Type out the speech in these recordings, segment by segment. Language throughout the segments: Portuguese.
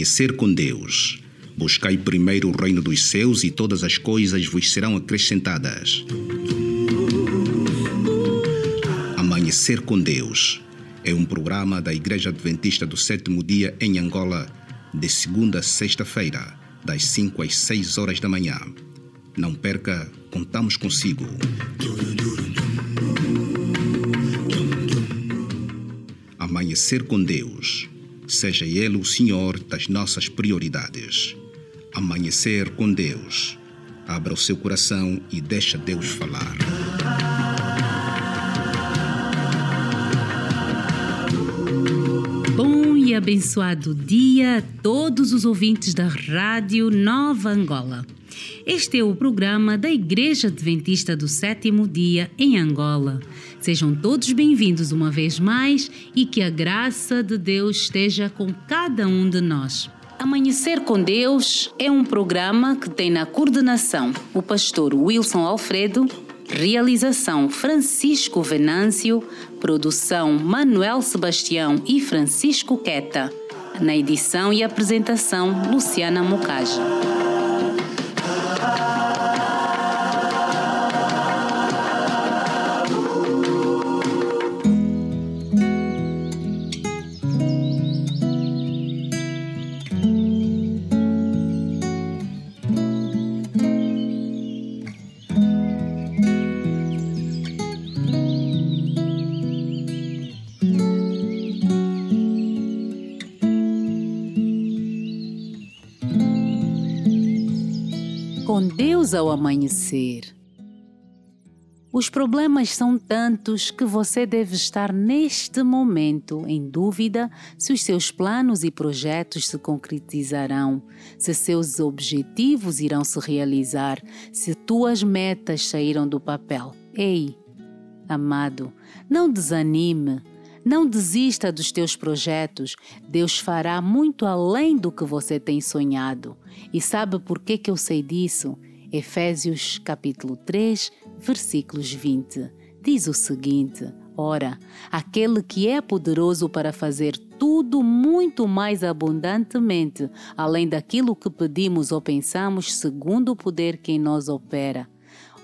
Amanhecer com Deus. Buscai primeiro o reino dos céus e todas as coisas vos serão acrescentadas. Amanhecer com Deus é um programa da Igreja Adventista do Sétimo Dia em Angola, de segunda a sexta-feira, das 5 às 6 horas da manhã. Não perca, contamos consigo. Amanhecer com Deus. Seja Ele o Senhor das nossas prioridades. Amanhecer com Deus. Abra o seu coração e deixa Deus falar. Bom e abençoado dia a todos os ouvintes da Rádio Nova Angola. Este é o programa da Igreja Adventista do Sétimo Dia em Angola. Sejam todos bem-vindos uma vez mais e que a graça de Deus esteja com cada um de nós. Amanhecer com Deus é um programa que tem na coordenação o pastor Wilson Alfredo, realização Francisco Venâncio, produção Manuel Sebastião e Francisco Queta. Na edição e apresentação, Luciana Mocaja. Com Deus ao amanhecer. Os problemas são tantos que você deve estar neste momento em dúvida se os seus planos e projetos se concretizarão, se seus objetivos irão se realizar, se tuas metas saíram do papel. Ei, amado, não desanime. Não desista dos teus projetos. Deus fará muito além do que você tem sonhado. E sabe por que, que eu sei disso? Efésios capítulo 3, versículos 20. Diz o seguinte: Ora, aquele que é poderoso para fazer tudo muito mais abundantemente, além daquilo que pedimos ou pensamos, segundo o poder que em nós opera.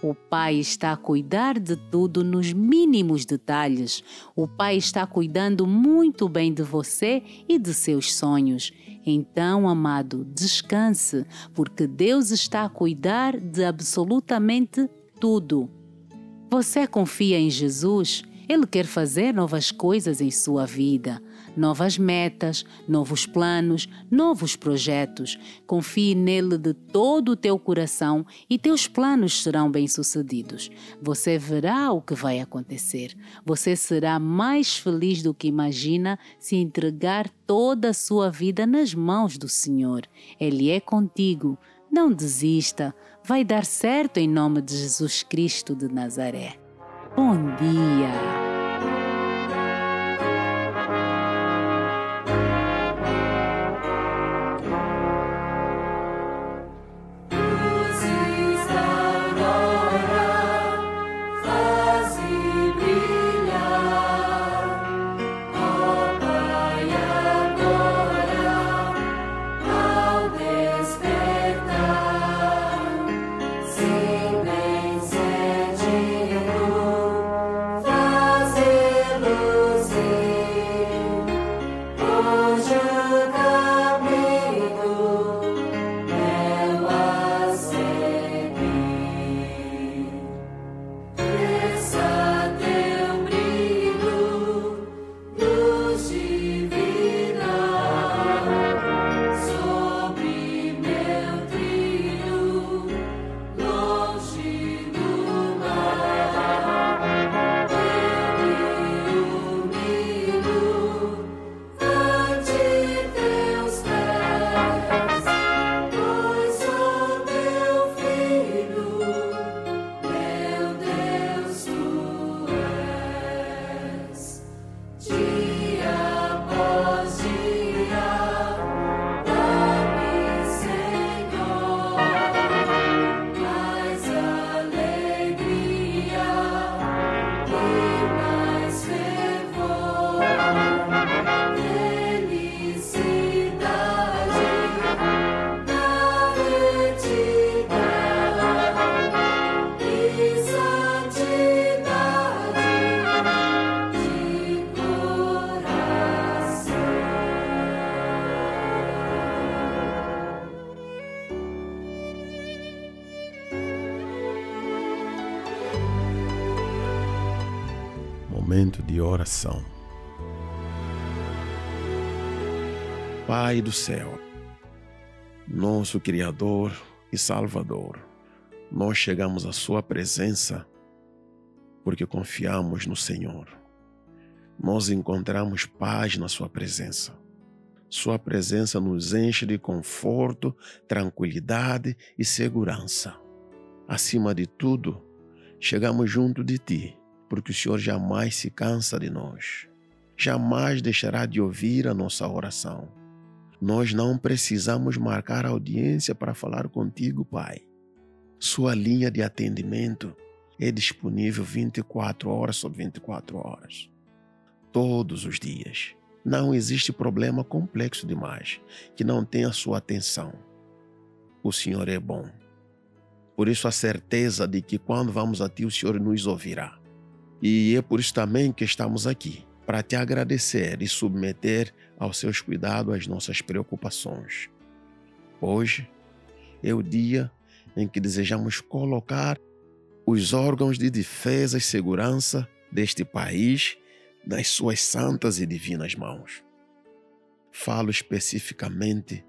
O Pai está a cuidar de tudo nos mínimos detalhes. O Pai está cuidando muito bem de você e de seus sonhos. Então, amado, descanse, porque Deus está a cuidar de absolutamente tudo. Você confia em Jesus? Ele quer fazer novas coisas em sua vida, novas metas, novos planos, novos projetos. Confie nele de todo o teu coração e teus planos serão bem-sucedidos. Você verá o que vai acontecer. Você será mais feliz do que imagina se entregar toda a sua vida nas mãos do Senhor. Ele é contigo. Não desista. Vai dar certo em nome de Jesus Cristo de Nazaré. Bom dia! Momento de oração. Pai do céu, nosso Criador e Salvador, nós chegamos à Sua presença porque confiamos no Senhor. Nós encontramos paz na Sua presença. Sua presença nos enche de conforto, tranquilidade e segurança. Acima de tudo, chegamos junto de Ti, porque o Senhor jamais se cansa de nós. Jamais deixará de ouvir a nossa oração nós não precisamos marcar audiência para falar contigo, Pai. Sua linha de atendimento é disponível 24 horas sobre 24 horas. Todos os dias. Não existe problema complexo demais que não tenha sua atenção. O Senhor é bom. Por isso a certeza de que quando vamos a Ti, o Senhor nos ouvirá. E é por isso também que estamos aqui para te agradecer e submeter aos seus cuidados as nossas preocupações. Hoje é o dia em que desejamos colocar os órgãos de defesa e segurança deste país nas suas santas e divinas mãos. Falo especificamente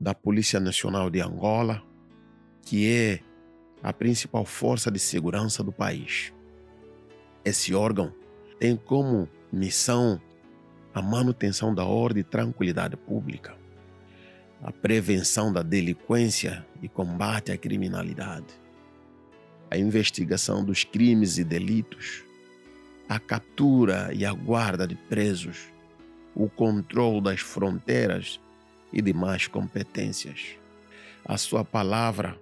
da Polícia Nacional de Angola, que é a principal força de segurança do país. Esse órgão tem como missão a manutenção da ordem e tranquilidade pública, a prevenção da delinquência e combate à criminalidade, a investigação dos crimes e delitos, a captura e a guarda de presos, o controle das fronteiras e demais competências. A sua palavra,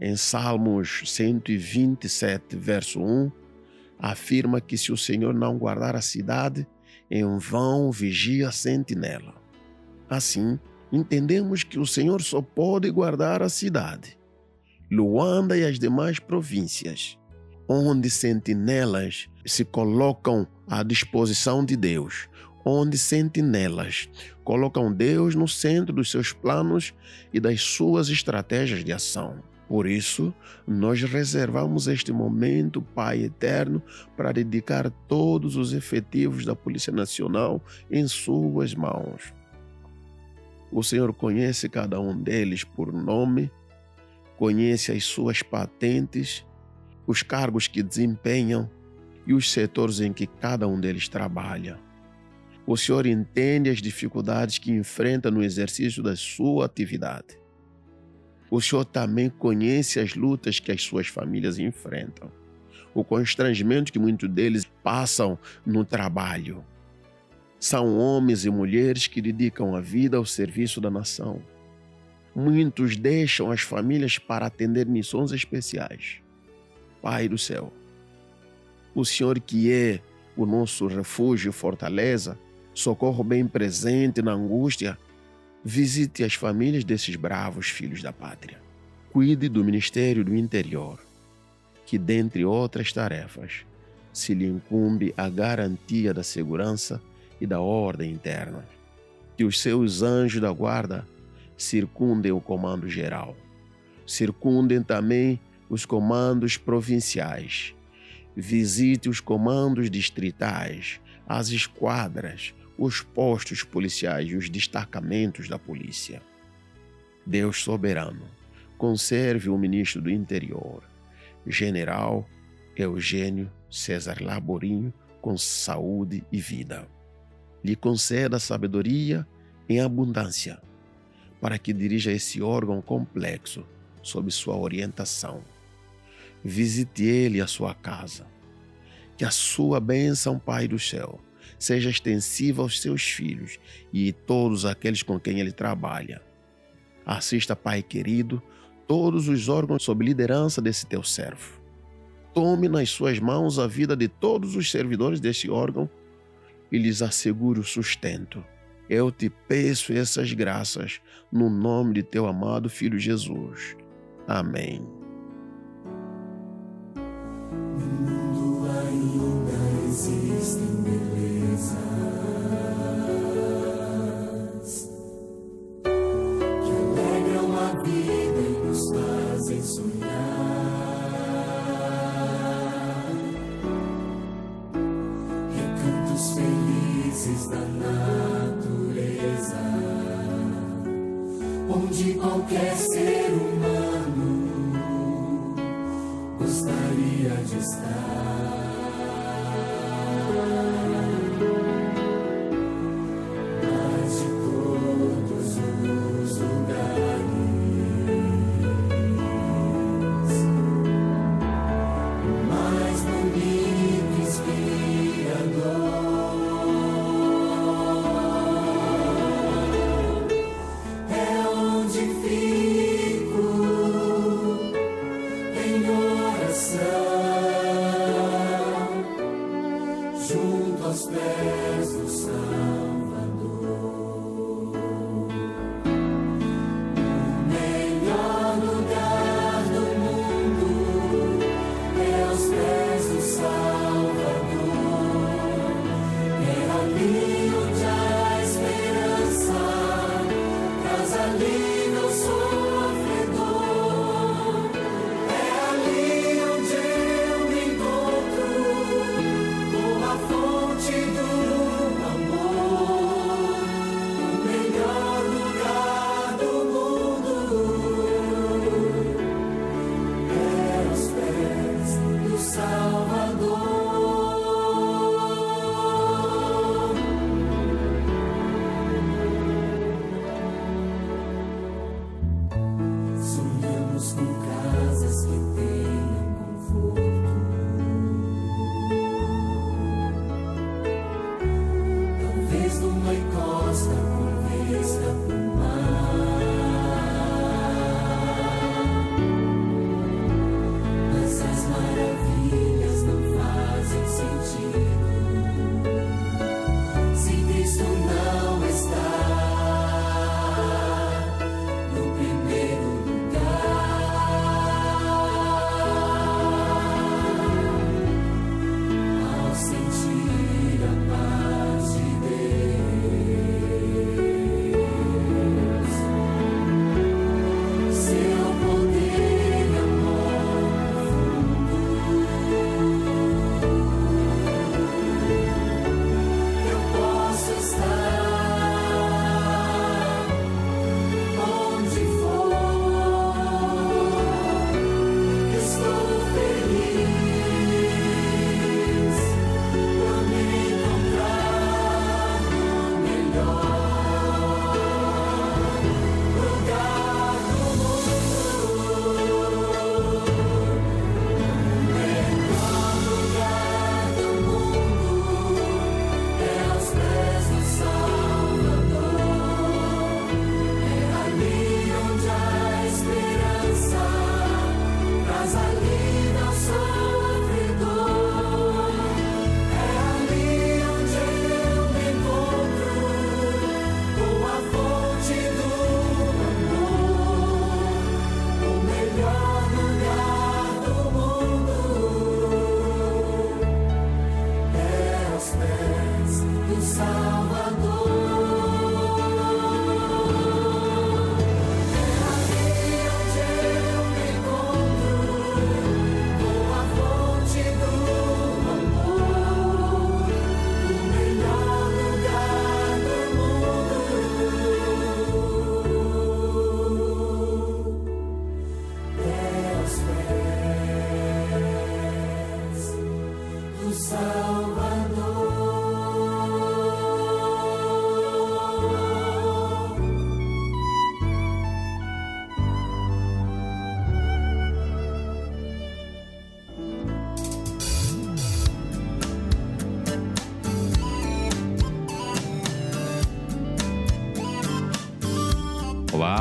em Salmos 127, verso 1, afirma que se o Senhor não guardar a cidade, em vão vigia a sentinela. Assim, entendemos que o Senhor só pode guardar a cidade, Luanda e as demais províncias, onde sentinelas se colocam à disposição de Deus, onde sentinelas colocam Deus no centro dos seus planos e das suas estratégias de ação. Por isso, nós reservamos este momento, Pai eterno, para dedicar todos os efetivos da Polícia Nacional em Suas mãos. O Senhor conhece cada um deles por nome, conhece as suas patentes, os cargos que desempenham e os setores em que cada um deles trabalha. O Senhor entende as dificuldades que enfrenta no exercício da sua atividade. O Senhor também conhece as lutas que as suas famílias enfrentam, o constrangimento que muitos deles passam no trabalho. São homens e mulheres que dedicam a vida ao serviço da nação. Muitos deixam as famílias para atender missões especiais. Pai do céu, o Senhor que é o nosso refúgio e fortaleza, socorro bem presente na angústia, Visite as famílias desses bravos filhos da pátria. Cuide do Ministério do Interior, que, dentre outras tarefas, se lhe incumbe a garantia da segurança e da ordem interna. Que os seus anjos da guarda circundem o comando geral. Circundem também os comandos provinciais. Visite os comandos distritais, as esquadras, os postos policiais e os destacamentos da polícia. Deus soberano, conserve o ministro do Interior, General Eugênio César Laborinho, com saúde e vida. Lhe conceda sabedoria em abundância, para que dirija esse órgão complexo sob sua orientação. Visite ele a sua casa. Que a sua bênção, Pai do céu, seja extensiva aos seus filhos e todos aqueles com quem ele trabalha. Assista, Pai querido, todos os órgãos sob liderança desse teu servo. Tome nas suas mãos a vida de todos os servidores desse órgão e lhes assegure o sustento. Eu te peço essas graças no nome de teu amado Filho Jesus. Amém. qualquer ser humano gostaria de estar.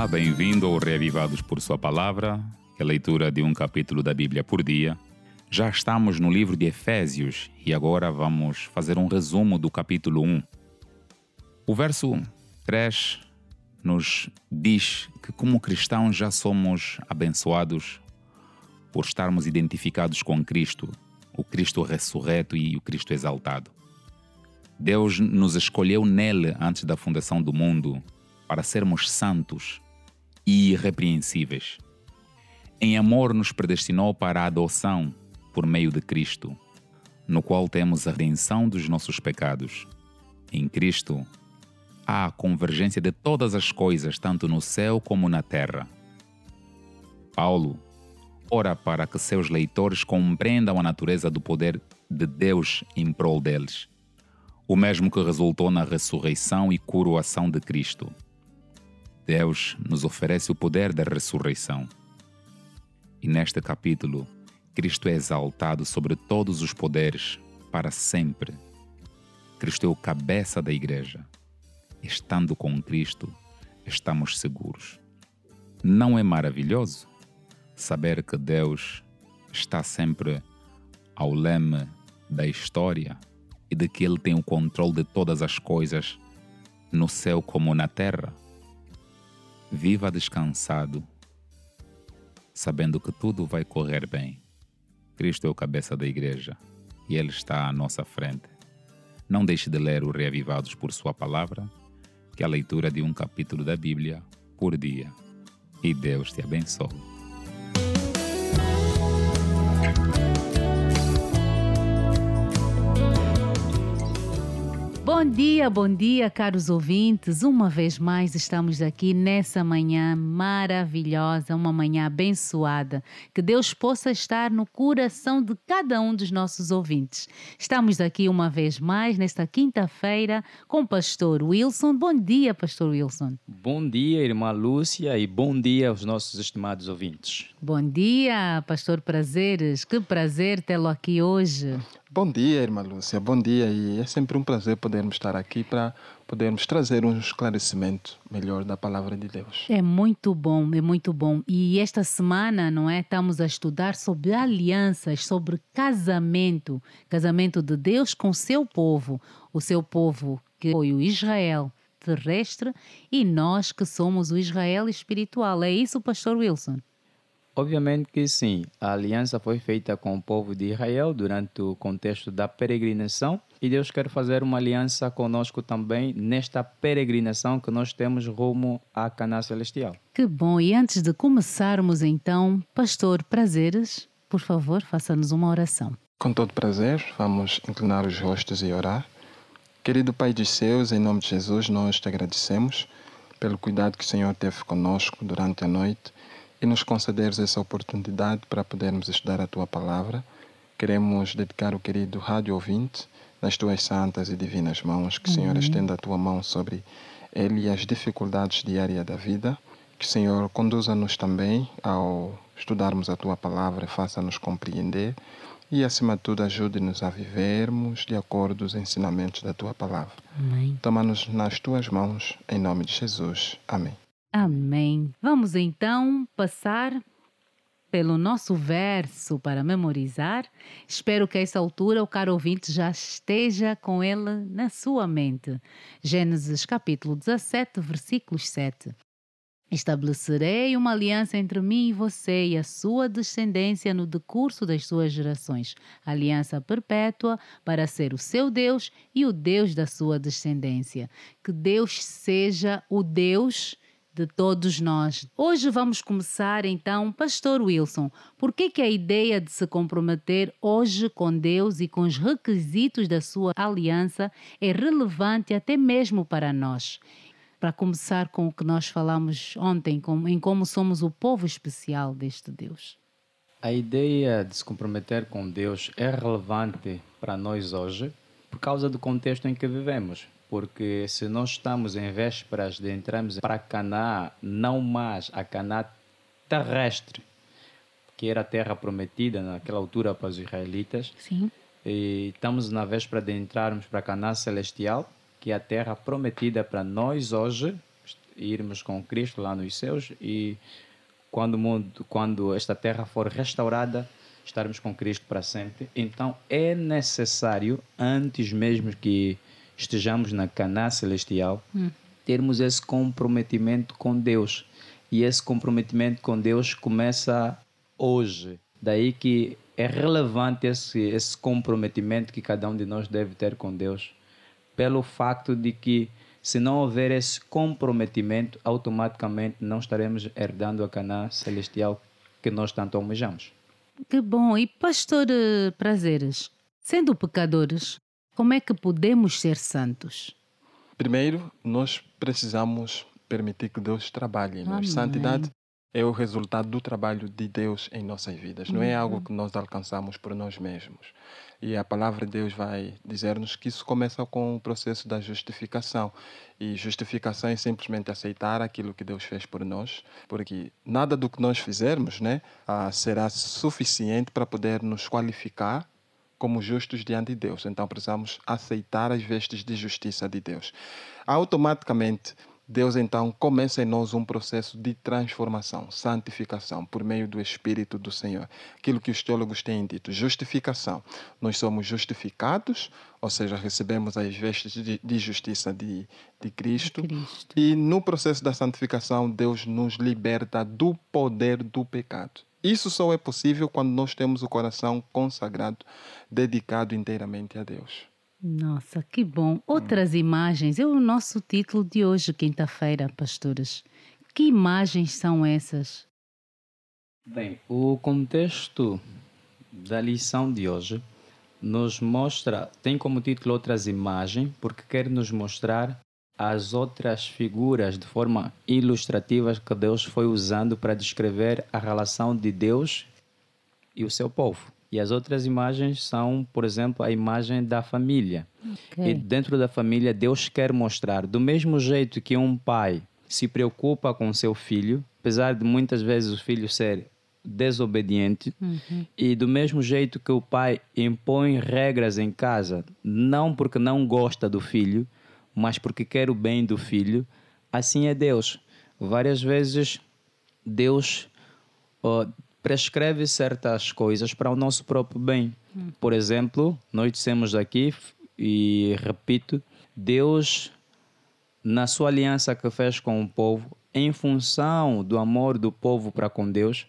Bem-vindo ao Reavivados por Sua Palavra, é a leitura de um capítulo da Bíblia por dia. Já estamos no livro de Efésios e agora vamos fazer um resumo do capítulo 1. O verso 3 nos diz que, como cristãos, já somos abençoados por estarmos identificados com Cristo, o Cristo ressurreto e o Cristo exaltado. Deus nos escolheu nele antes da fundação do mundo para sermos santos e irrepreensíveis. Em amor, nos predestinou para a adoção por meio de Cristo, no qual temos a redenção dos nossos pecados. Em Cristo, há a convergência de todas as coisas, tanto no céu como na terra. Paulo ora para que seus leitores compreendam a natureza do poder de Deus em prol deles, o mesmo que resultou na ressurreição e coroação de Cristo. Deus nos oferece o poder da ressurreição. E neste capítulo, Cristo é exaltado sobre todos os poderes para sempre. Cristo é o cabeça da igreja. Estando com Cristo, estamos seguros. Não é maravilhoso saber que Deus está sempre ao leme da história e de que Ele tem o controle de todas as coisas, no céu como na terra? Viva descansado, sabendo que tudo vai correr bem. Cristo é o cabeça da igreja e Ele está à nossa frente. Não deixe de ler o Reavivados por Sua Palavra, que é a leitura de um capítulo da Bíblia por dia. E Deus te abençoe. Bom dia, bom dia, caros ouvintes. Uma vez mais estamos aqui nessa manhã maravilhosa, uma manhã abençoada. Que Deus possa estar no coração de cada um dos nossos ouvintes. Estamos aqui uma vez mais nesta quinta-feira com o pastor Wilson. Bom dia, pastor Wilson. Bom dia, irmã Lúcia, e bom dia aos nossos estimados ouvintes. Bom dia, pastor Prazeres. Que prazer tê-lo aqui hoje. Bom dia, irmã Lúcia. Bom dia. E é sempre um prazer podermos estar aqui para podermos trazer um esclarecimento melhor da palavra de Deus. É muito bom, é muito bom. E esta semana, não é, estamos a estudar sobre alianças, sobre casamento, casamento de Deus com o seu povo, o seu povo que foi o Israel terrestre e nós que somos o Israel espiritual. É isso, pastor Wilson? Obviamente que sim. A aliança foi feita com o povo de Israel durante o contexto da peregrinação e Deus quer fazer uma aliança conosco também nesta peregrinação que nós temos rumo à Cana Celestial. Que bom! E antes de começarmos então, pastor Prazeres, por favor, faça-nos uma oração. Com todo prazer, vamos inclinar os rostos e orar. Querido Pai dos céus, em nome de Jesus, nós te agradecemos pelo cuidado que o Senhor teve conosco durante a noite e nos concederes essa oportunidade para podermos estudar a tua palavra. Queremos dedicar o querido rádio ouvinte nas tuas santas e divinas mãos, que o Senhor estenda a tua mão sobre ele e as dificuldades diárias da vida. Que o Senhor conduza-nos também ao estudarmos a tua palavra, faça-nos compreender e, acima de tudo, ajude-nos a vivermos de acordo com os ensinamentos da tua palavra. Toma-nos nas tuas mãos, em nome de Jesus. Amém. Amém. Vamos então passar pelo nosso verso para memorizar. Espero que a essa altura o caro ouvinte já esteja com ele na sua mente. Gênesis capítulo 17, versículos 7. Estabelecerei uma aliança entre mim e você e a sua descendência no decurso das suas gerações, aliança perpétua para ser o seu Deus e o Deus da sua descendência. Que Deus seja o Deus de todos nós. Hoje vamos começar então, Pastor Wilson, por que a ideia de se comprometer hoje com Deus e com os requisitos da sua aliança é relevante até mesmo para nós? Para começar com o que nós falamos ontem, em como somos o povo especial deste Deus. A ideia de se comprometer com Deus é relevante para nós hoje por causa do contexto em que vivemos porque se nós estamos em vésperas de entrarmos para Canaã, não mais a Canaã terrestre, que era a terra prometida naquela altura para os israelitas, Sim. e estamos na véspera de entrarmos para Canaã celestial, que é a terra prometida para nós hoje, irmos com Cristo lá nos céus e quando o mundo, quando esta terra for restaurada, estarmos com Cristo para sempre. Então é necessário, antes mesmo que estejamos na Caná celestial, hum. termos esse comprometimento com Deus. E esse comprometimento com Deus começa hoje. Daí que é relevante esse, esse comprometimento que cada um de nós deve ter com Deus, pelo facto de que se não houver esse comprometimento, automaticamente não estaremos herdando a Canaã celestial que nós tanto almejamos. Que bom! E pastor eh, Prazeres, sendo pecadores, como é que podemos ser santos? Primeiro, nós precisamos permitir que Deus trabalhe em nós. Santidade é o resultado do trabalho de Deus em nossas vidas. Não é uhum. algo que nós alcançamos por nós mesmos. E a palavra de Deus vai dizer-nos que isso começa com o processo da justificação. E justificação é simplesmente aceitar aquilo que Deus fez por nós, porque nada do que nós fizermos né, ah, será suficiente para poder nos qualificar como justos diante de Deus. Então precisamos aceitar as vestes de justiça de Deus. Automaticamente, Deus então começa em nós um processo de transformação, santificação, por meio do Espírito do Senhor. Aquilo que os teólogos têm dito, justificação. Nós somos justificados, ou seja, recebemos as vestes de, de justiça de, de Cristo. de Cristo. E no processo da santificação, Deus nos liberta do poder do pecado. Isso só é possível quando nós temos o coração consagrado, dedicado inteiramente a Deus. Nossa, que bom. Outras hum. imagens. É o nosso título de hoje, quinta-feira, pastores. Que imagens são essas? Bem, o contexto da lição de hoje nos mostra, tem como título outras imagens, porque quer nos mostrar as outras figuras de forma ilustrativa que Deus foi usando para descrever a relação de Deus e o seu povo. E as outras imagens são, por exemplo, a imagem da família. Okay. E dentro da família, Deus quer mostrar, do mesmo jeito que um pai se preocupa com seu filho, apesar de muitas vezes o filho ser desobediente, uhum. e do mesmo jeito que o pai impõe regras em casa, não porque não gosta do filho, mas porque quer o bem do filho, assim é Deus. Várias vezes Deus prescreve certas coisas para o nosso próprio bem. Hum. Por exemplo, nós dissemos aqui, e repito, Deus, na sua aliança que fez com o povo, em função do amor do povo para com Deus,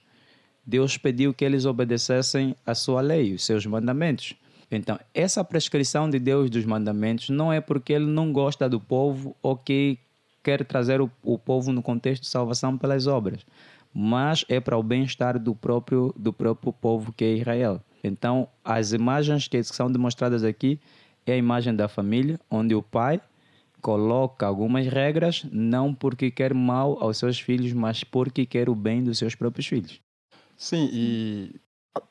Deus pediu que eles obedecessem a sua lei, os seus mandamentos. Então, essa prescrição de Deus dos mandamentos não é porque ele não gosta do povo ou que quer trazer o, o povo no contexto de salvação pelas obras mas é para o bem-estar do próprio, do próprio povo que é Israel. Então, as imagens que são demonstradas aqui é a imagem da família, onde o pai coloca algumas regras, não porque quer mal aos seus filhos, mas porque quer o bem dos seus próprios filhos. Sim, e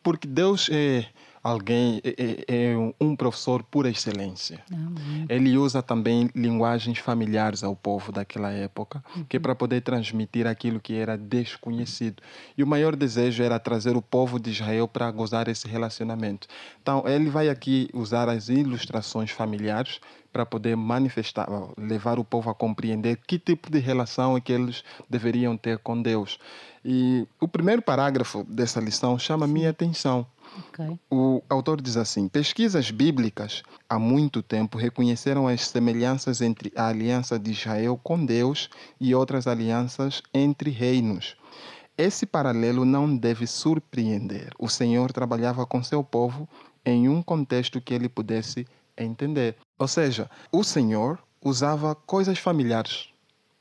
porque Deus é alguém, é, é, é um professor por excelência. Amém. Ele usa também linguagens familiares ao povo daquela época, uhum. que é para poder transmitir aquilo que era desconhecido. E o maior desejo era trazer o povo de Israel para gozar esse relacionamento. Então, ele vai aqui usar as ilustrações familiares para poder manifestar, levar o povo a compreender que tipo de relação é que eles deveriam ter com Deus. E o primeiro parágrafo dessa lição chama minha atenção Okay. O autor diz assim: pesquisas bíblicas há muito tempo reconheceram as semelhanças entre a aliança de Israel com Deus e outras alianças entre reinos. Esse paralelo não deve surpreender. O Senhor trabalhava com seu povo em um contexto que ele pudesse entender. Ou seja, o Senhor usava coisas familiares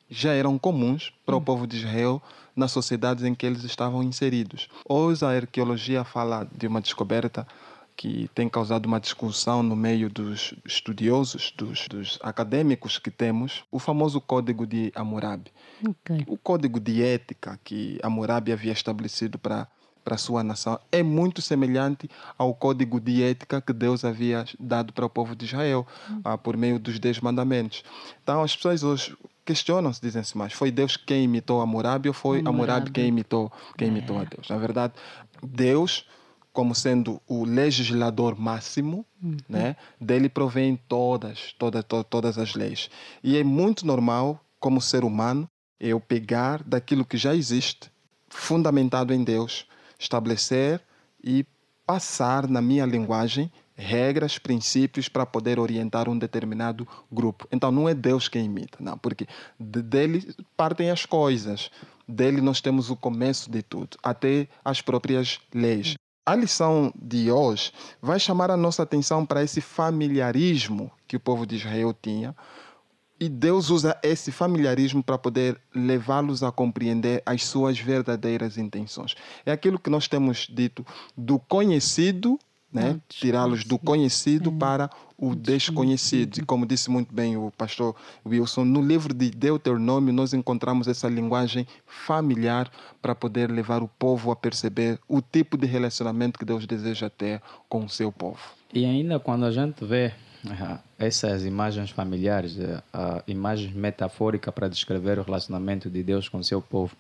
já eram comuns para o hum. povo de Israel nas sociedades em que eles estavam inseridos. Hoje a arqueologia fala de uma descoberta que tem causado uma discussão no meio dos estudiosos, dos, dos acadêmicos que temos, o famoso Código de Hammurabi. Okay. O código de ética que Hammurabi havia estabelecido para para sua nação é muito semelhante ao código de ética que Deus havia dado para o povo de Israel hum. ah, por meio dos dez mandamentos. Então as pessoas hoje questionam-se, dizem-se mais, foi Deus quem imitou Hammurabi ou foi Hammurabi quem imitou, quem imitou a é. Deus? Na verdade, Deus, como sendo o legislador máximo, uhum. né, dele provém todas, todas, to, todas as leis. E é muito normal, como ser humano, É eu pegar daquilo que já existe, fundamentado em Deus, estabelecer e passar na minha linguagem regras, princípios para poder orientar um determinado grupo. Então não é Deus quem imita, não, porque dele partem as coisas, dele nós temos o começo de tudo, até as próprias leis. A lição de hoje vai chamar a nossa atenção para esse familiarismo que o povo de Israel tinha. E Deus usa esse familiarismo para poder levá-los a compreender as suas verdadeiras intenções. É aquilo que nós temos dito do conhecido né? tirá-los do conhecido é. para o desconhecido. E como disse muito bem o pastor Wilson, no livro de Deuteronômio nós encontramos essa linguagem familiar para poder levar o povo a perceber o tipo de relacionamento que Deus deseja ter com o seu povo. E ainda quando a gente vê uh, essas imagens familiares, uh, imagens metafóricas para descrever o relacionamento de Deus com o seu povo,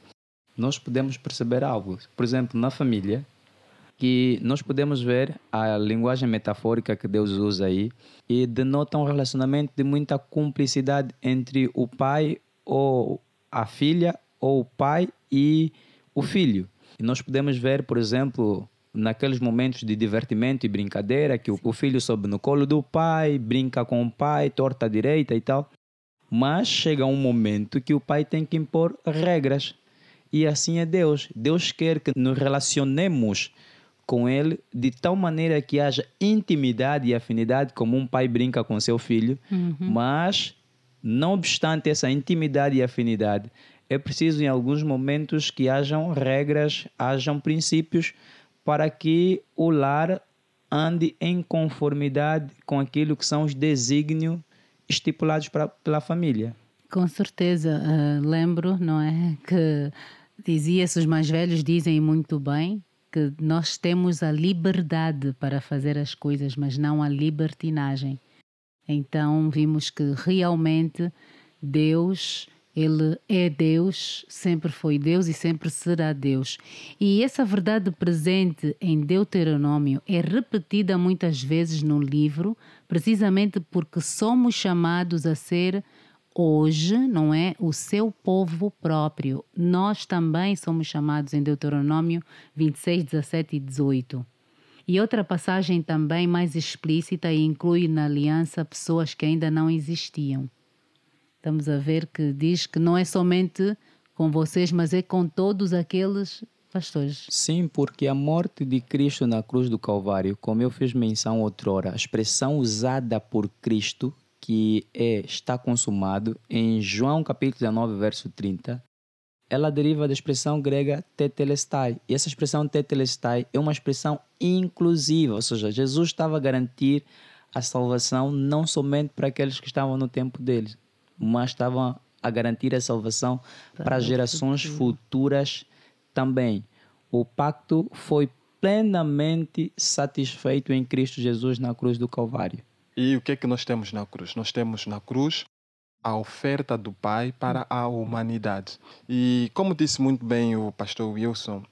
nós podemos perceber algo. Por exemplo, na família, que nós podemos ver a linguagem metafórica que Deus usa aí e denota um relacionamento de muita cumplicidade entre o pai ou a filha ou o pai e o filho. E nós podemos ver, por exemplo, naqueles momentos de divertimento e brincadeira, que o filho sobe no colo do pai, brinca com o pai, torta à direita e tal. Mas chega um momento que o pai tem que impor regras. E assim é Deus. Deus quer que nos relacionemos com ele de tal maneira que haja intimidade e afinidade, como um pai brinca com seu filho, uhum. mas, não obstante essa intimidade e afinidade, é preciso em alguns momentos que hajam regras, hajam princípios para que o lar ande em conformidade com aquilo que são os desígnios estipulados pra, pela família. Com certeza, uh, lembro, não é, que dizia-se, os mais velhos dizem muito bem, que nós temos a liberdade para fazer as coisas, mas não a libertinagem. Então vimos que realmente Deus, ele é Deus, sempre foi Deus e sempre será Deus. E essa verdade presente em Deuteronômio é repetida muitas vezes no livro, precisamente porque somos chamados a ser hoje, não é? O seu povo próprio. Nós também somos chamados em Deuteronômio 26, 17 e 18. E outra passagem também mais explícita e inclui na aliança pessoas que ainda não existiam. Estamos a ver que diz que não é somente com vocês, mas é com todos aqueles pastores. Sim, porque a morte de Cristo na cruz do Calvário, como eu fiz menção outrora, a expressão usada por Cristo que é está consumado, em João capítulo 19, verso 30, ela deriva da expressão grega tetelestai. E essa expressão tetelestai é uma expressão inclusiva, ou seja, Jesus estava a garantir a salvação não somente para aqueles que estavam no tempo dele, mas estava a garantir a salvação para, para gerações futuras também. O pacto foi plenamente satisfeito em Cristo Jesus na cruz do Calvário. E o que é que nós temos na cruz? Nós temos na cruz a oferta do Pai para a humanidade. E como disse muito bem o pastor Wilson,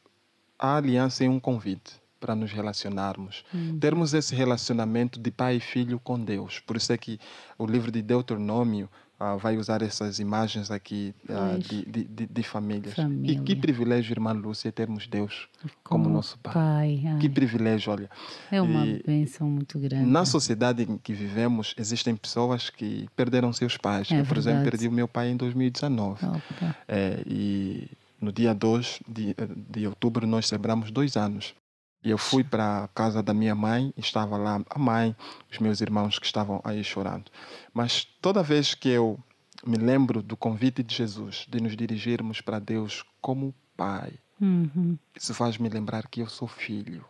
a aliança é um convite para nos relacionarmos, uhum. termos esse relacionamento de pai e filho com Deus. Por isso é que o livro de Deuteronômio uh, vai usar essas imagens aqui uh, de, de, de, de, famílias. Família. E que privilégio, irmã Lúcia, termos Deus como, como nosso Pai. pai que privilégio, olha. É uma e, bênção muito grande. Na sociedade em que vivemos, existem pessoas que perderam seus pais. É Eu, por exemplo, perdi o meu pai em 2019. É, e no dia 2 de, de outubro nós celebramos dois anos. E eu fui para a casa da minha mãe, estava lá a mãe, os meus irmãos que estavam aí chorando. Mas toda vez que eu me lembro do convite de Jesus de nos dirigirmos para Deus como Pai, uhum. isso faz me lembrar que eu sou filho.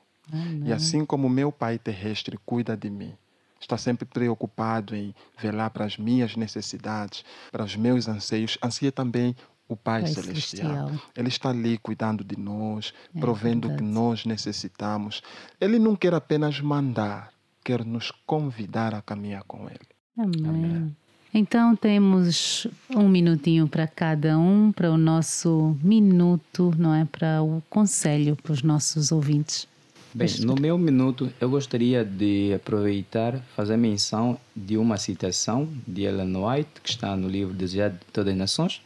E assim como meu Pai terrestre cuida de mim, está sempre preocupado em velar para as minhas necessidades, para os meus anseios, ansia também o Pai, Pai Celestial. Celestial. Ele está ali cuidando de nós, é provendo o que nós necessitamos. Ele não quer apenas mandar, quer nos convidar a caminhar com Ele. Amém. Amém. Então temos um minutinho para cada um, para o nosso minuto, não é? Para o conselho para os nossos ouvintes. Bem, no meu minuto eu gostaria de aproveitar fazer menção de uma citação de Ellen White que está no livro Desejado de Todas as Nações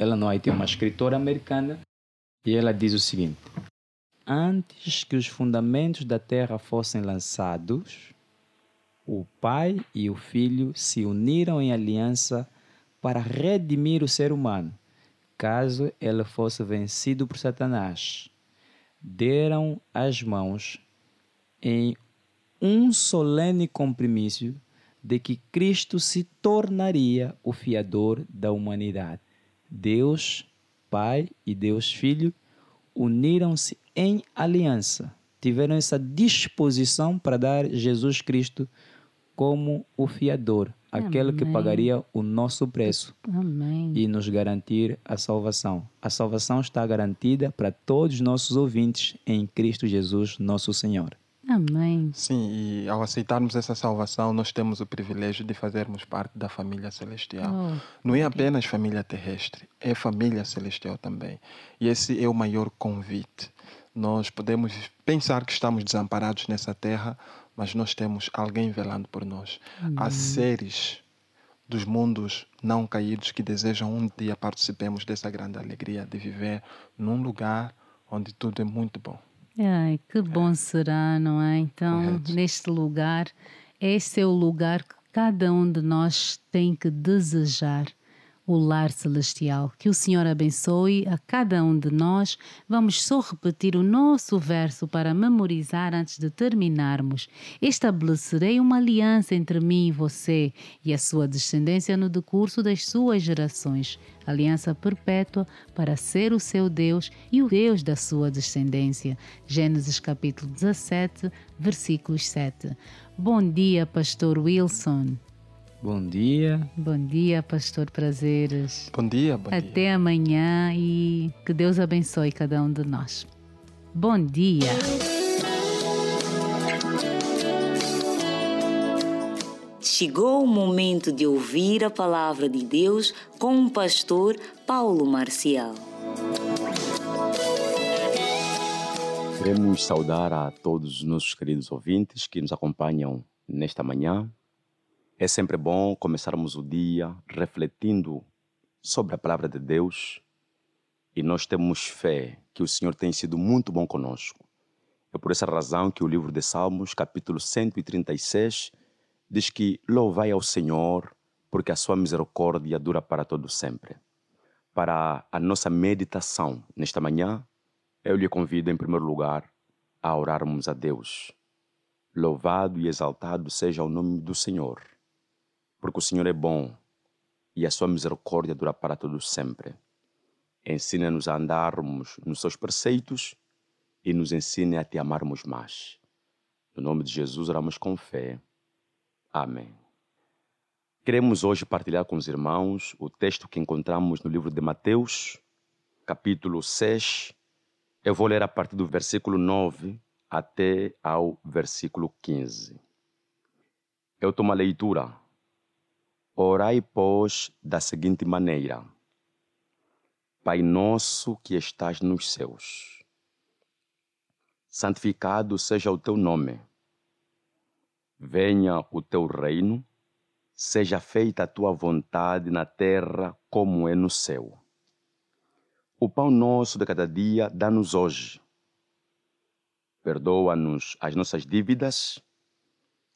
Ela White é uma escritora americana e ela diz o seguinte: Antes que os fundamentos da terra fossem lançados, o pai e o filho se uniram em aliança para redimir o ser humano, caso ele fosse vencido por Satanás. Deram as mãos em um solene comprimício de que Cristo se tornaria o fiador da humanidade. Deus Pai e Deus Filho uniram-se em aliança, tiveram essa disposição para dar Jesus Cristo como o fiador, Amém. aquele que pagaria o nosso preço Amém. e nos garantir a salvação. A salvação está garantida para todos os nossos ouvintes em Cristo Jesus, nosso Senhor. Amém. Sim, e ao aceitarmos essa salvação, nós temos o privilégio de fazermos parte da família celestial. Oh, Não é apenas família terrestre, é família celestial também. E esse é o maior convite. Nós podemos pensar que estamos desamparados nessa terra, mas nós temos alguém velando por nós. Amém. Há seres dos mundos não caídos que desejam um dia participemos dessa grande alegria de viver num lugar onde tudo é muito bom. Ai, que bom será, não é? Então, Correto. neste lugar, esse é o lugar que cada um de nós tem que desejar o lar celestial. Que o Senhor abençoe a cada um de nós. Vamos só repetir o nosso verso para memorizar antes de terminarmos. Estabelecerei uma aliança entre mim e você e a sua descendência no decurso das suas gerações. Aliança perpétua para ser o seu Deus e o Deus da sua descendência. Gênesis capítulo 17, versículos 7. Bom dia, pastor Wilson. Bom dia. Bom dia, pastor Prazeres. Bom dia, bom Até dia. amanhã e que Deus abençoe cada um de nós. Bom dia. Chegou o momento de ouvir a palavra de Deus com o pastor Paulo Marcial. Queremos saudar a todos os nossos queridos ouvintes que nos acompanham nesta manhã é sempre bom começarmos o dia refletindo sobre a palavra de Deus e nós temos fé que o Senhor tem sido muito bom conosco. É por essa razão que o livro de Salmos, capítulo 136, diz que louvai ao Senhor porque a sua misericórdia dura para todo sempre. Para a nossa meditação nesta manhã, eu lhe convido em primeiro lugar a orarmos a Deus. Louvado e exaltado seja o nome do Senhor porque o Senhor é bom e a sua misericórdia dura para todos sempre. Ensina-nos a andarmos nos seus preceitos e nos ensine a te amarmos mais. No nome de Jesus oramos com fé. Amém. Queremos hoje partilhar com os irmãos o texto que encontramos no livro de Mateus, capítulo 6. Eu vou ler a partir do versículo 9 até ao versículo 15. Eu tomo a leitura Orai, pois, da seguinte maneira: Pai nosso que estás nos céus, santificado seja o teu nome. Venha o teu reino, seja feita a tua vontade na terra como é no céu. O pão nosso de cada dia dá-nos hoje. Perdoa-nos as nossas dívidas,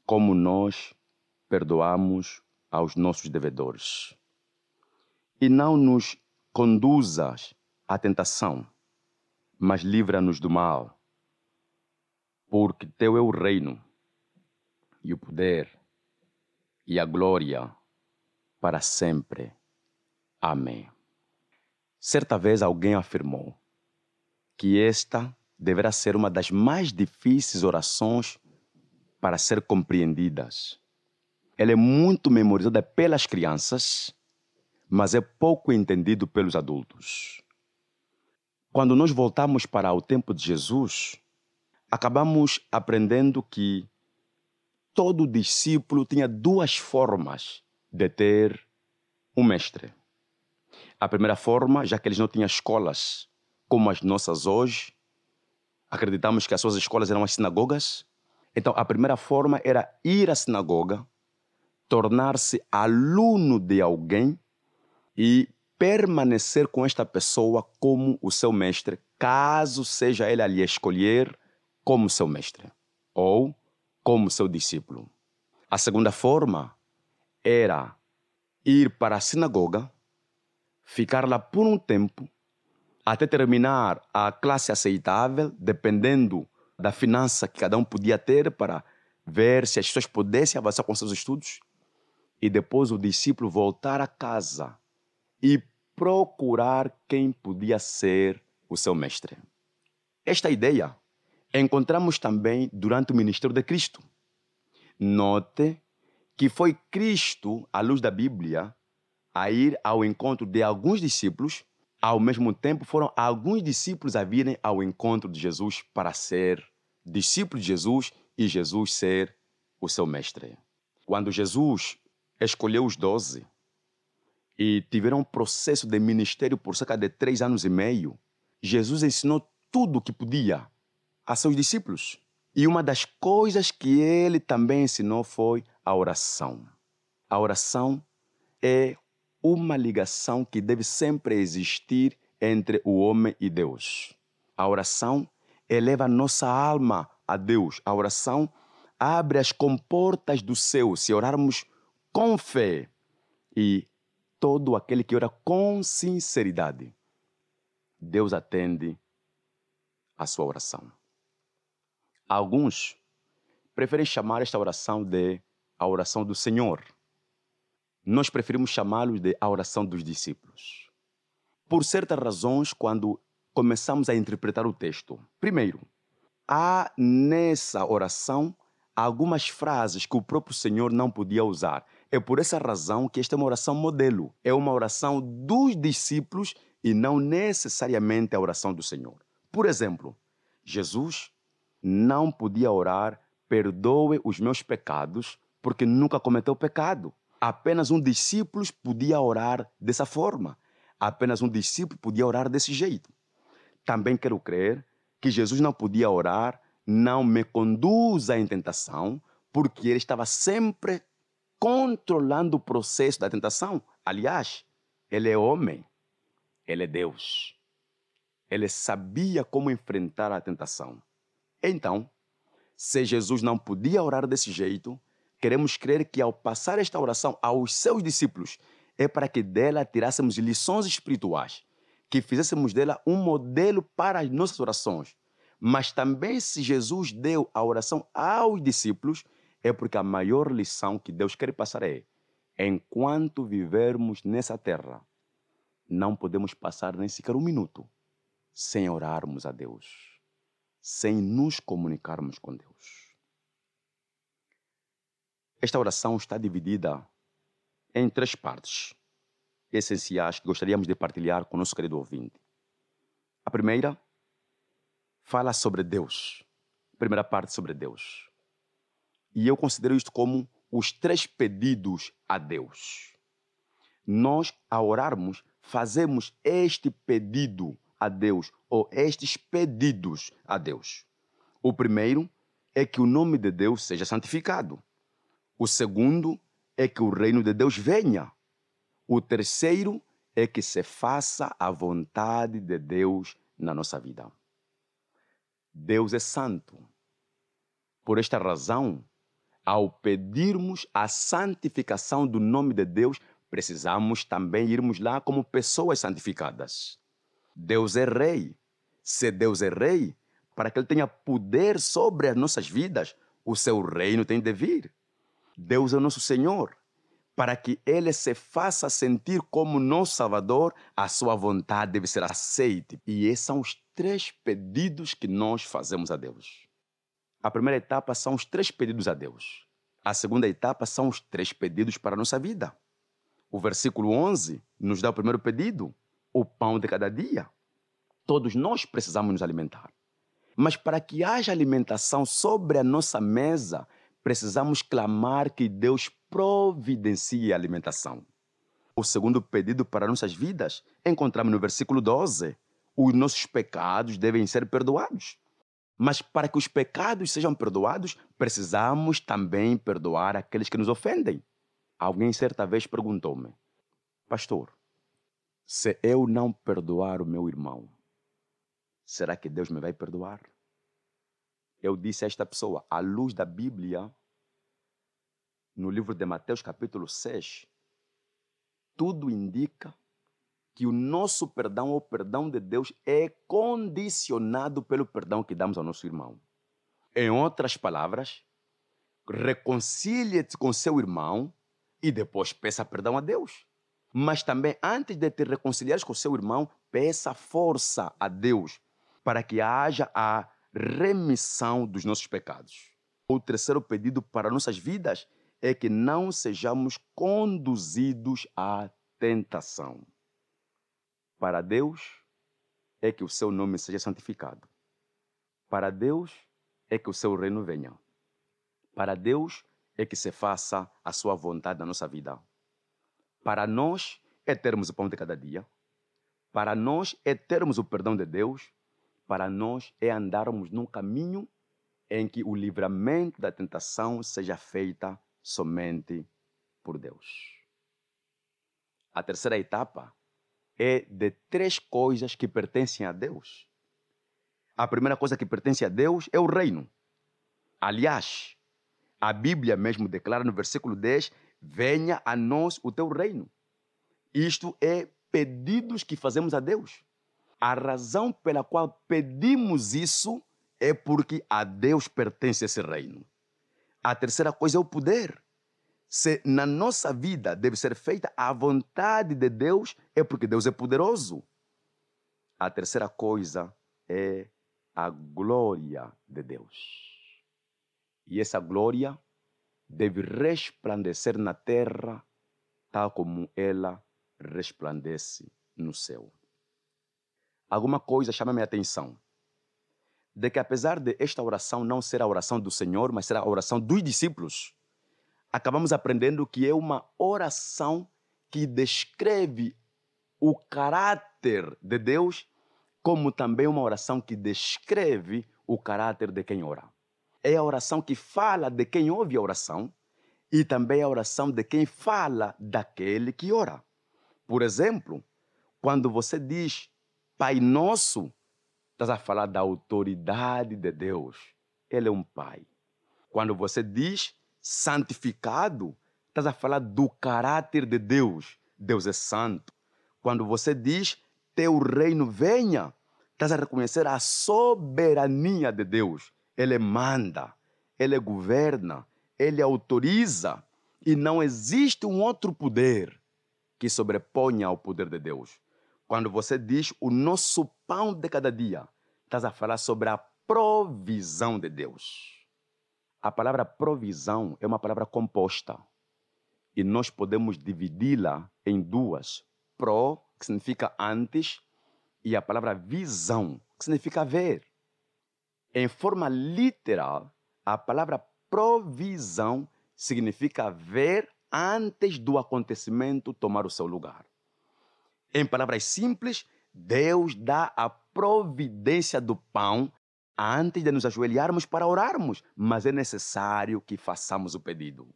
como nós perdoamos aos nossos devedores. E não nos conduzas à tentação, mas livra-nos do mal. Porque teu é o reino, e o poder, e a glória para sempre. Amém. Certa vez alguém afirmou que esta deverá ser uma das mais difíceis orações para ser compreendidas ela é muito memorizada pelas crianças, mas é pouco entendido pelos adultos. Quando nós voltamos para o tempo de Jesus, acabamos aprendendo que todo discípulo tinha duas formas de ter um mestre. A primeira forma, já que eles não tinham escolas como as nossas hoje, acreditamos que as suas escolas eram as sinagogas. Então, a primeira forma era ir à sinagoga tornar-se aluno de alguém e permanecer com esta pessoa como o seu mestre, caso seja ele a lhe escolher como seu mestre ou como seu discípulo. A segunda forma era ir para a sinagoga, ficar lá por um tempo, até terminar a classe aceitável, dependendo da finança que cada um podia ter para ver se as pessoas pudessem avançar com seus estudos, e depois o discípulo voltar a casa e procurar quem podia ser o seu mestre. Esta ideia encontramos também durante o ministério de Cristo. Note que foi Cristo, à luz da Bíblia, a ir ao encontro de alguns discípulos, ao mesmo tempo foram alguns discípulos a virem ao encontro de Jesus para ser discípulos de Jesus e Jesus ser o seu mestre. Quando Jesus escolheu os doze e tiveram um processo de ministério por cerca de três anos e meio, Jesus ensinou tudo o que podia a seus discípulos. E uma das coisas que ele também ensinou foi a oração. A oração é uma ligação que deve sempre existir entre o homem e Deus. A oração eleva nossa alma a Deus. A oração abre as comportas do céu. Se orarmos com fé e todo aquele que ora com sinceridade, Deus atende a sua oração. Alguns preferem chamar esta oração de a oração do Senhor. Nós preferimos chamá-los de a oração dos discípulos. Por certas razões, quando começamos a interpretar o texto, primeiro, há nessa oração algumas frases que o próprio Senhor não podia usar. É por essa razão que esta é uma oração modelo. É uma oração dos discípulos e não necessariamente a oração do Senhor. Por exemplo, Jesus não podia orar, perdoe os meus pecados, porque nunca cometeu pecado. Apenas um discípulo podia orar dessa forma. Apenas um discípulo podia orar desse jeito. Também quero crer que Jesus não podia orar, não me conduza em tentação, porque ele estava sempre controlando o processo da tentação. Aliás, ele é homem, ele é Deus. Ele sabia como enfrentar a tentação. Então, se Jesus não podia orar desse jeito, queremos crer que ao passar esta oração aos seus discípulos, é para que dela tirássemos lições espirituais, que fizéssemos dela um modelo para as nossas orações. Mas também, se Jesus deu a oração aos discípulos, é porque a maior lição que Deus quer passar é: enquanto vivermos nessa terra, não podemos passar nem sequer um minuto sem orarmos a Deus sem nos comunicarmos com Deus. Esta oração está dividida em três partes essenciais que gostaríamos de partilhar com o nosso querido ouvinte. A primeira fala sobre Deus. A primeira parte sobre Deus. E eu considero isto como os três pedidos a Deus. Nós, ao orarmos, fazemos este pedido a Deus, ou estes pedidos a Deus. O primeiro é que o nome de Deus seja santificado. O segundo é que o reino de Deus venha. O terceiro é que se faça a vontade de Deus na nossa vida. Deus é santo. Por esta razão, ao pedirmos a santificação do nome de Deus, precisamos também irmos lá como pessoas santificadas. Deus é rei. Se Deus é rei, para que ele tenha poder sobre as nossas vidas, o seu reino tem de vir. Deus é o nosso Senhor. Para que ele se faça sentir como nosso Salvador, a sua vontade deve ser aceita. E esses são os três pedidos que nós fazemos a Deus. A primeira etapa são os três pedidos a Deus. A segunda etapa são os três pedidos para a nossa vida. O versículo 11 nos dá o primeiro pedido, o pão de cada dia. Todos nós precisamos nos alimentar. Mas para que haja alimentação sobre a nossa mesa, precisamos clamar que Deus providencie a alimentação. O segundo pedido para nossas vidas encontramos no versículo 12. Os nossos pecados devem ser perdoados. Mas para que os pecados sejam perdoados, precisamos também perdoar aqueles que nos ofendem. Alguém certa vez perguntou-me, Pastor, Se eu não perdoar o meu irmão, será que Deus me vai perdoar? Eu disse a esta pessoa, à luz da Bíblia, no livro de Mateus, capítulo 6, tudo indica que o nosso perdão, o perdão de Deus, é condicionado pelo perdão que damos ao nosso irmão. Em outras palavras, reconcilie-te com seu irmão e depois peça perdão a Deus. Mas também, antes de te reconciliar com seu irmão, peça força a Deus para que haja a remissão dos nossos pecados. O terceiro pedido para nossas vidas é que não sejamos conduzidos à tentação. Para Deus é que o seu nome seja santificado. Para Deus é que o seu reino venha. Para Deus é que se faça a sua vontade na nossa vida. Para nós é termos o pão de cada dia. Para nós é termos o perdão de Deus. Para nós é andarmos num caminho em que o livramento da tentação seja feita somente por Deus. A terceira etapa é de três coisas que pertencem a Deus. A primeira coisa que pertence a Deus é o reino. Aliás, a Bíblia mesmo declara no versículo 10: Venha a nós o teu reino. Isto é pedidos que fazemos a Deus. A razão pela qual pedimos isso é porque a Deus pertence esse reino. A terceira coisa é o poder. Se na nossa vida deve ser feita a vontade de Deus, é porque Deus é poderoso. A terceira coisa é a glória de Deus. E essa glória deve resplandecer na terra, tal como ela resplandece no céu. Alguma coisa chama minha atenção. De que apesar de esta oração não ser a oração do Senhor, mas ser a oração dos discípulos, acabamos aprendendo que é uma oração que descreve o caráter de Deus, como também uma oração que descreve o caráter de quem ora é a oração que fala de quem ouve a oração e também a oração de quem fala daquele que ora. Por exemplo, quando você diz Pai Nosso, estás a falar da autoridade de Deus. Ele é um Pai. Quando você diz santificado, estás a falar do caráter de Deus. Deus é santo. Quando você diz teu reino venha, estás a reconhecer a soberania de Deus. Ele manda, ele governa, ele autoriza e não existe um outro poder que sobreponha ao poder de Deus. Quando você diz o nosso pão de cada dia, estás a falar sobre a provisão de Deus. A palavra provisão é uma palavra composta e nós podemos dividi-la em duas: pro, que significa antes, e a palavra visão, que significa ver. Em forma literal, a palavra provisão significa ver antes do acontecimento tomar o seu lugar. Em palavras simples, Deus dá a providência do pão antes de nos ajoelharmos para orarmos, mas é necessário que façamos o pedido.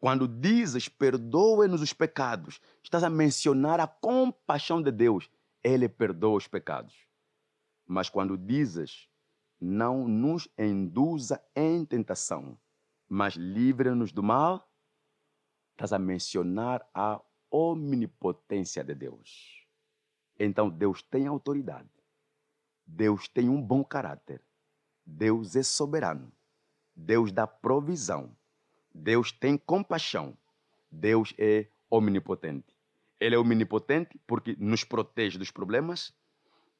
Quando dizes perdoe-nos os pecados, estás a mencionar a compaixão de Deus. Ele perdoa os pecados. Mas quando dizes não nos induza em tentação, mas livre-nos do mal. Estás a mencionar a omnipotência de Deus. Então Deus tem autoridade. Deus tem um bom caráter. Deus é soberano. Deus dá provisão. Deus tem compaixão. Deus é omnipotente. Ele é omnipotente porque nos protege dos problemas.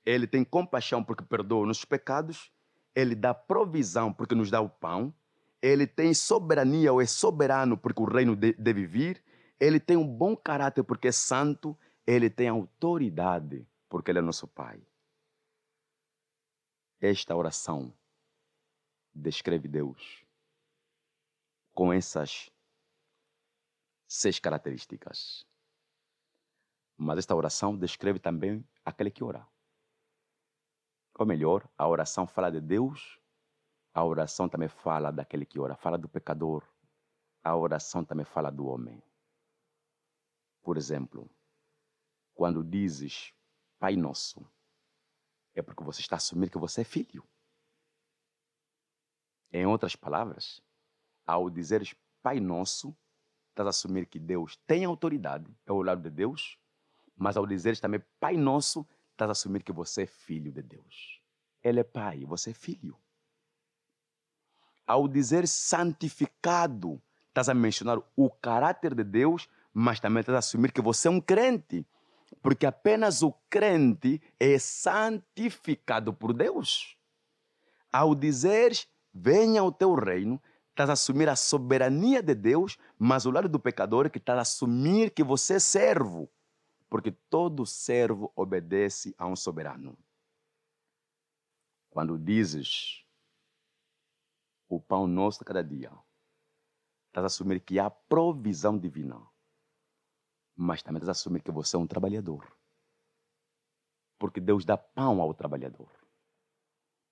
Ele tem compaixão porque perdoa nossos pecados ele dá provisão porque nos dá o pão, ele tem soberania ou é soberano porque o reino deve vir, ele tem um bom caráter porque é santo, ele tem autoridade porque ele é nosso Pai. Esta oração descreve Deus com essas seis características. Mas esta oração descreve também aquele que ora. Ou melhor, a oração fala de Deus, a oração também fala daquele que ora, fala do pecador, a oração também fala do homem. Por exemplo, Quando dizes Pai Nosso, é porque você está a assumir que você é filho. Em outras palavras, ao dizeres Pai Nosso, estás a assumir que Deus tem autoridade, é o lado de Deus, mas ao dizeres também Pai Nosso, estás a assumir que você é filho de Deus. Ele é Pai, você é filho. Ao dizer santificado, estás a mencionar o caráter de Deus, mas também estás a assumir que você é um crente. Porque apenas o crente é santificado por Deus. Ao dizeres venha o teu reino, estás a assumir a soberania de Deus, mas o lado do pecador é que estás a assumir que você é servo. Porque todo servo obedece a um soberano. Quando dizes o pão nosso de cada dia, estás a assumir que há provisão divina, mas também estás a assumir que você é um trabalhador. Porque Deus dá pão ao trabalhador.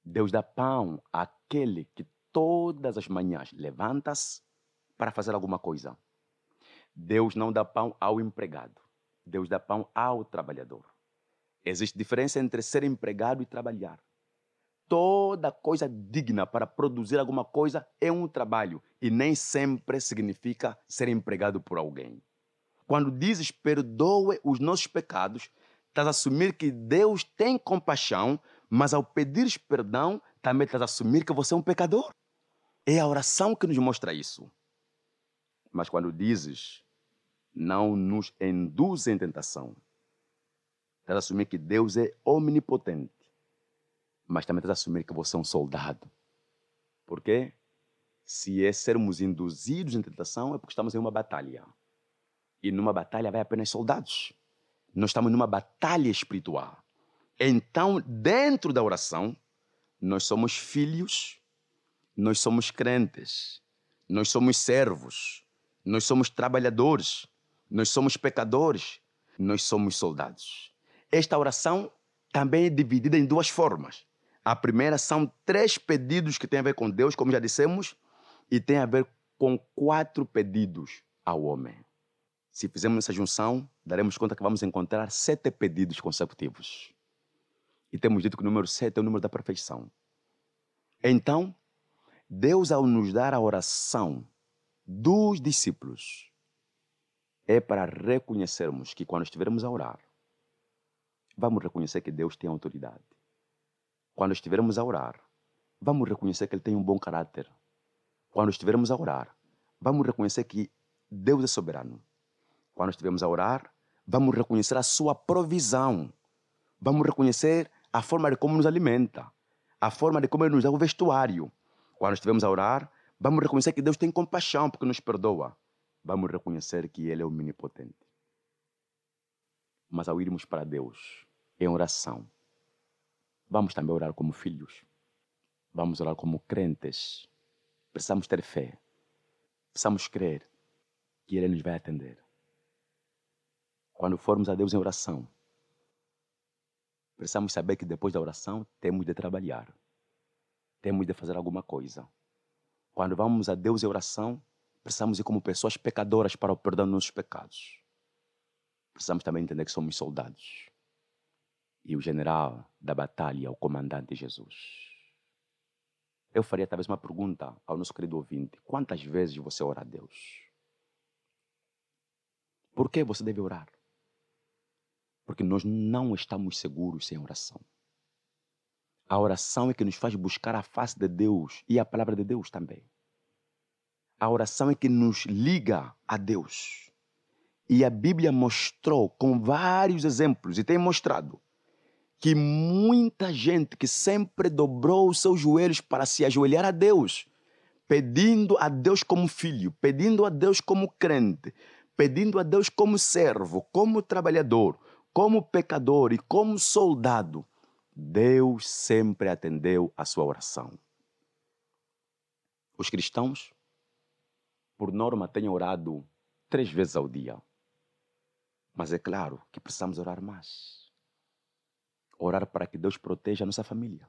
Deus dá pão àquele que todas as manhãs levanta-se para fazer alguma coisa. Deus não dá pão ao empregado. Deus dá pão ao trabalhador. Existe diferença entre ser empregado e trabalhar. Toda coisa digna para produzir alguma coisa é um trabalho e nem sempre significa ser empregado por alguém. Quando dizes perdoe os nossos pecados, estás a assumir que Deus tem compaixão, mas ao pedires perdão, também estás a assumir que você é um pecador. É a oração que nos mostra isso. Mas quando dizes, não nos induz em tentação, estás a assumir que Deus é omnipotente, mas também estás a assumir que você é um soldado. Por quê? Se é sermos induzidos em tentação, é porque estamos em uma batalha. E numa batalha vai apenas soldados. Nós estamos numa batalha espiritual. Então, dentro da oração, nós somos filhos nós somos crentes, nós somos servos, nós somos trabalhadores, nós somos pecadores, nós somos soldados. Esta oração também é dividida em duas formas. A primeira são três pedidos que têm a ver com Deus, como já dissemos, e tem a ver com quatro pedidos ao homem. Se fizermos essa junção, daremos conta que vamos encontrar sete pedidos consecutivos. E temos dito que o número sete é o número da perfeição. Então, Deus, ao nos dar a oração dos discípulos, é para reconhecermos que quando estivermos a orar, vamos reconhecer que Deus tem autoridade. Quando estivermos a orar, vamos reconhecer que Ele tem um bom caráter. Quando estivermos a orar, vamos reconhecer que Deus é soberano. Quando estivermos a orar, vamos reconhecer a Sua provisão. Vamos reconhecer a forma de como nos alimenta, a forma de como Ele nos dá o vestuário quando estivermos a orar, vamos reconhecer que Deus tem compaixão porque nos perdoa. Vamos reconhecer que Ele é omnipotente. Mas ao irmos para Deus em oração, vamos também orar como filhos. Vamos orar como crentes. Precisamos ter fé. Precisamos crer que Ele nos vai atender. Quando formos a Deus em oração, precisamos saber que depois da oração temos de trabalhar temos de fazer alguma coisa. Quando vamos a Deus em oração, precisamos ir como pessoas pecadoras para o perdão dos nossos pecados. Precisamos também entender que somos soldados. E o general da batalha é o comandante Jesus. Eu faria talvez uma pergunta ao nosso querido ouvinte: quantas vezes você ora a Deus? Por que você deve orar? Porque nós não estamos seguros sem oração. A oração é que nos faz buscar a face de Deus e a palavra de Deus também. A oração é que nos liga a Deus. E a Bíblia mostrou com vários exemplos e tem mostrado que muita gente que sempre dobrou os seus joelhos para se ajoelhar a Deus, pedindo a Deus como filho, pedindo a Deus como crente, pedindo a Deus como servo, como trabalhador, como pecador e como soldado, Deus sempre atendeu a sua oração. Os cristãos, por norma, têm orado três vezes ao dia. Mas é claro que precisamos orar mais. Orar para que Deus proteja a nossa família.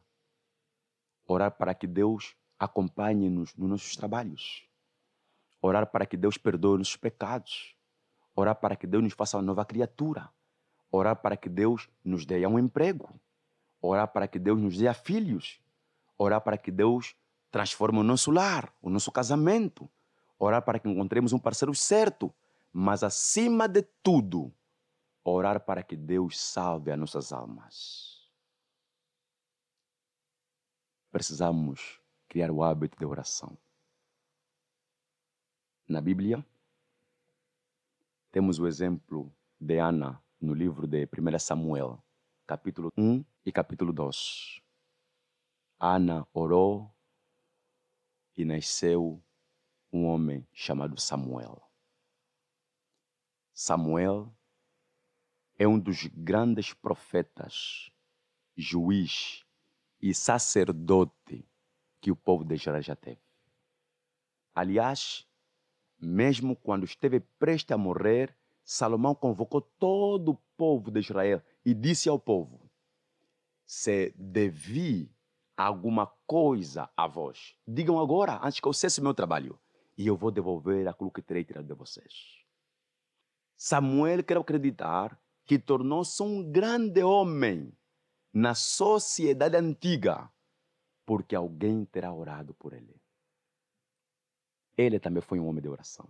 Orar para que Deus acompanhe-nos nos nossos trabalhos. Orar para que Deus perdoe nossos pecados. Orar para que Deus nos faça uma nova criatura. Orar para que Deus nos dê um emprego, orar para que Deus nos dê filhos, orar para que Deus transforme o nosso lar, o nosso casamento, orar para que encontremos um parceiro certo, mas acima de tudo, orar para que Deus salve as nossas almas. Precisamos criar o hábito de oração. Na Bíblia, temos o exemplo de Ana no livro de 1 Samuel, capítulo 1 e capítulo 2. Ana orou e nasceu um homem chamado Samuel. Samuel é um dos grandes profetas, juiz e sacerdote que o povo de Israel já teve. Aliás, mesmo quando esteve prestes a morrer, Salomão convocou todo o povo de Israel e disse ao povo: Se devi alguma coisa a vós, digam agora, antes que eu cesse meu trabalho, e eu vou devolver aquilo que terei tirado de vocês. Samuel, quero acreditar, que tornou-se um grande homem na sociedade antiga, porque alguém terá orado por ele. Ele também foi um homem de oração.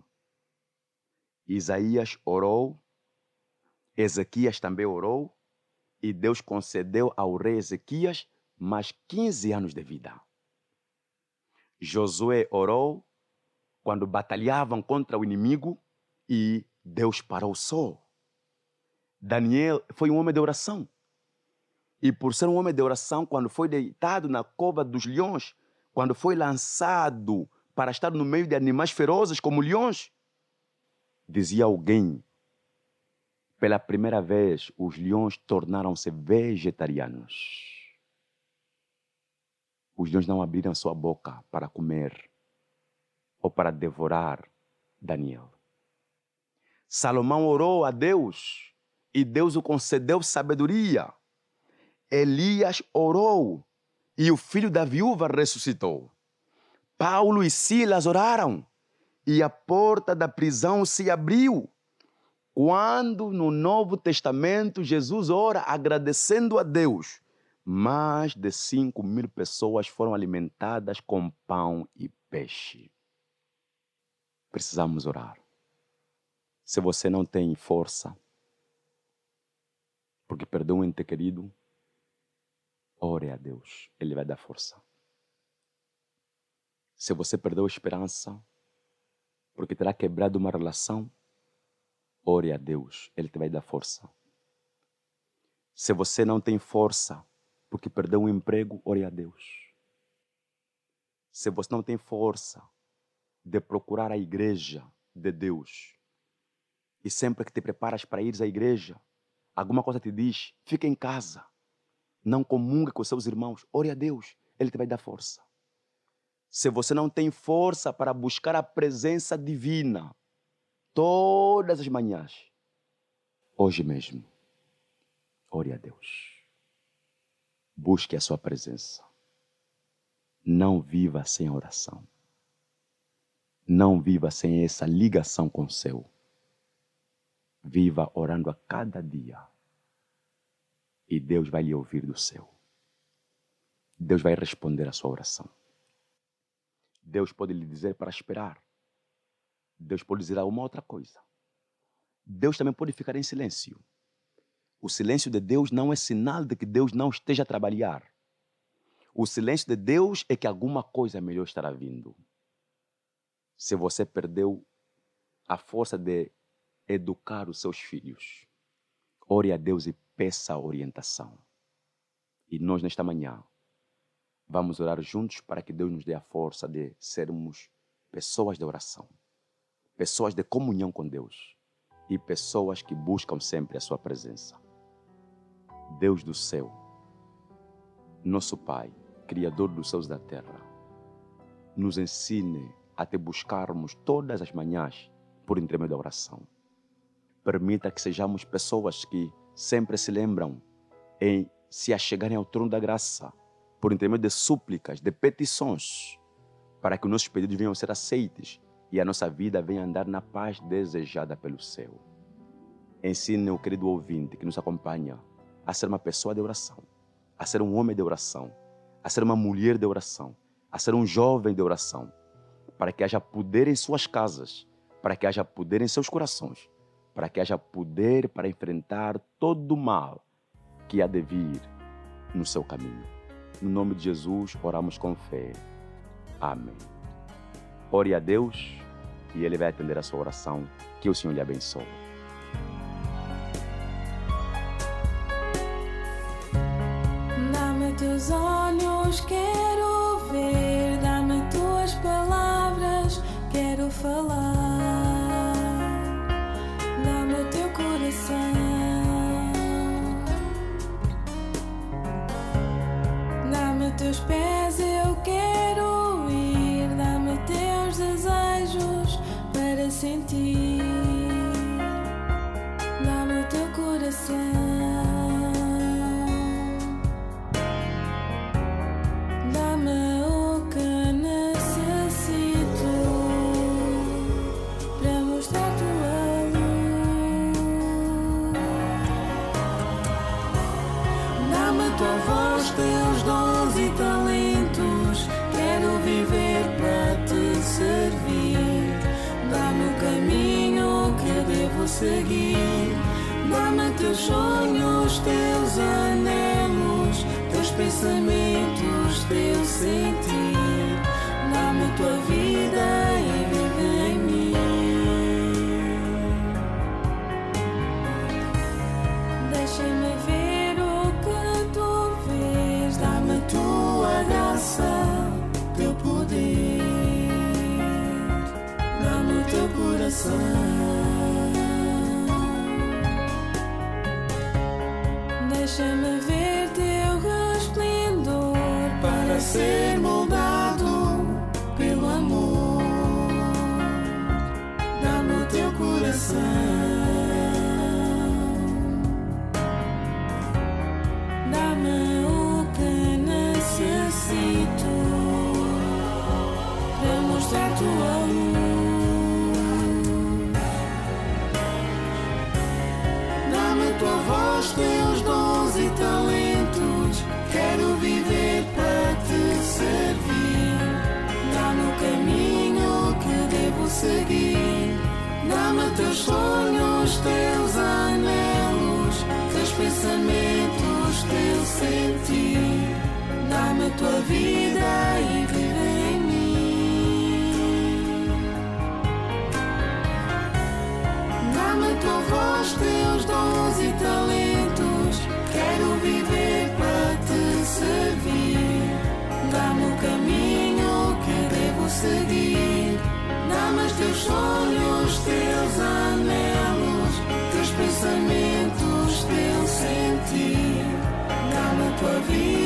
Isaías orou, Ezequias também orou, e Deus concedeu ao rei Ezequias mais 15 anos de vida. Josué orou quando batalhavam contra o inimigo e Deus parou o sol. Daniel foi um homem de oração. E por ser um homem de oração, quando foi deitado na cova dos leões, quando foi lançado para estar no meio de animais ferozes como leões, dizia alguém, pela primeira vez os leões tornaram-se vegetarianos. Os leões não abriram sua boca para comer ou para devorar Daniel. Salomão orou a Deus e Deus o concedeu sabedoria. Elias orou e o filho da viúva ressuscitou. Paulo e Silas oraram e a porta da prisão se abriu. Quando no Novo Testamento Jesus ora agradecendo a Deus, mais de 5 mil pessoas foram alimentadas com pão e peixe. Precisamos orar. Se você não tem força, porque perdeu um ente querido, ore a Deus, Ele vai dar força. Se você perdeu a esperança, porque terá quebrado uma relação, ore a Deus, Ele te vai dar força. Se você não tem força, porque perdeu um emprego, ore a Deus. Se você não tem força de procurar a igreja de Deus, e sempre que te preparas para ir à igreja, alguma coisa te diz, fica em casa, não comungue com seus irmãos, ore a Deus, Ele te vai dar força. Se você não tem força para buscar a presença divina todas as manhãs, hoje mesmo, ore a Deus. Busque a sua presença. Não viva sem oração. Não viva sem essa ligação com o céu. Viva orando a cada dia. E Deus vai lhe ouvir do céu. Deus vai responder a sua oração. Deus pode lhe dizer para esperar. Deus pode dizer alguma outra coisa. Deus também pode ficar em silêncio. O silêncio de Deus não é sinal de que Deus não esteja a trabalhar. O silêncio de Deus é que alguma coisa melhor estará vindo. Se você perdeu a força de educar os seus filhos, ore a Deus e peça orientação. E nós, nesta manhã, Vamos orar juntos para que Deus nos dê a força de sermos pessoas de oração, pessoas de comunhão com Deus e pessoas que buscam sempre a Sua presença. Deus do céu, nosso Pai, Criador dos céus e da terra, nos ensine a te buscarmos todas as manhãs por intermédio da oração. Permita que sejamos pessoas que sempre se lembram em se achegarem ao trono da graça por intermédio de súplicas, de petições, para que os nossos pedidos venham a ser aceitos e a nossa vida venha a andar na paz desejada pelo céu. ensine o querido ouvinte que nos acompanha a ser uma pessoa de oração, a ser um homem de oração, a ser uma mulher de oração, a ser um jovem de oração, para que haja poder em suas casas, para que haja poder em seus corações, para que haja poder para enfrentar todo o mal que há de vir no seu caminho. No nome de Jesus, oramos com fé. Amém. Ore a Deus e Ele vai atender a sua oração. Que o Senhor lhe abençoe. Dá-me teus olhos, quero Dá-me teus sentir. Dá-me tua vida e vive em mim. Deixa-me ver o que tu vês. Dá-me tua graça, teu poder. Dá-me teu coração. Deixa-me ver ser moldado pelo amor. Dá-me o teu coração. Dá-me o que necessito para mostrar tua seguir. Dá-me teus sonhos, teus anelos, teus pensamentos, teu sentir. Dá-me tua vida e vive em mim. Dá-me tua voz, teus anelos, teus pensamentos, teu sentir. Dá-me a tua vida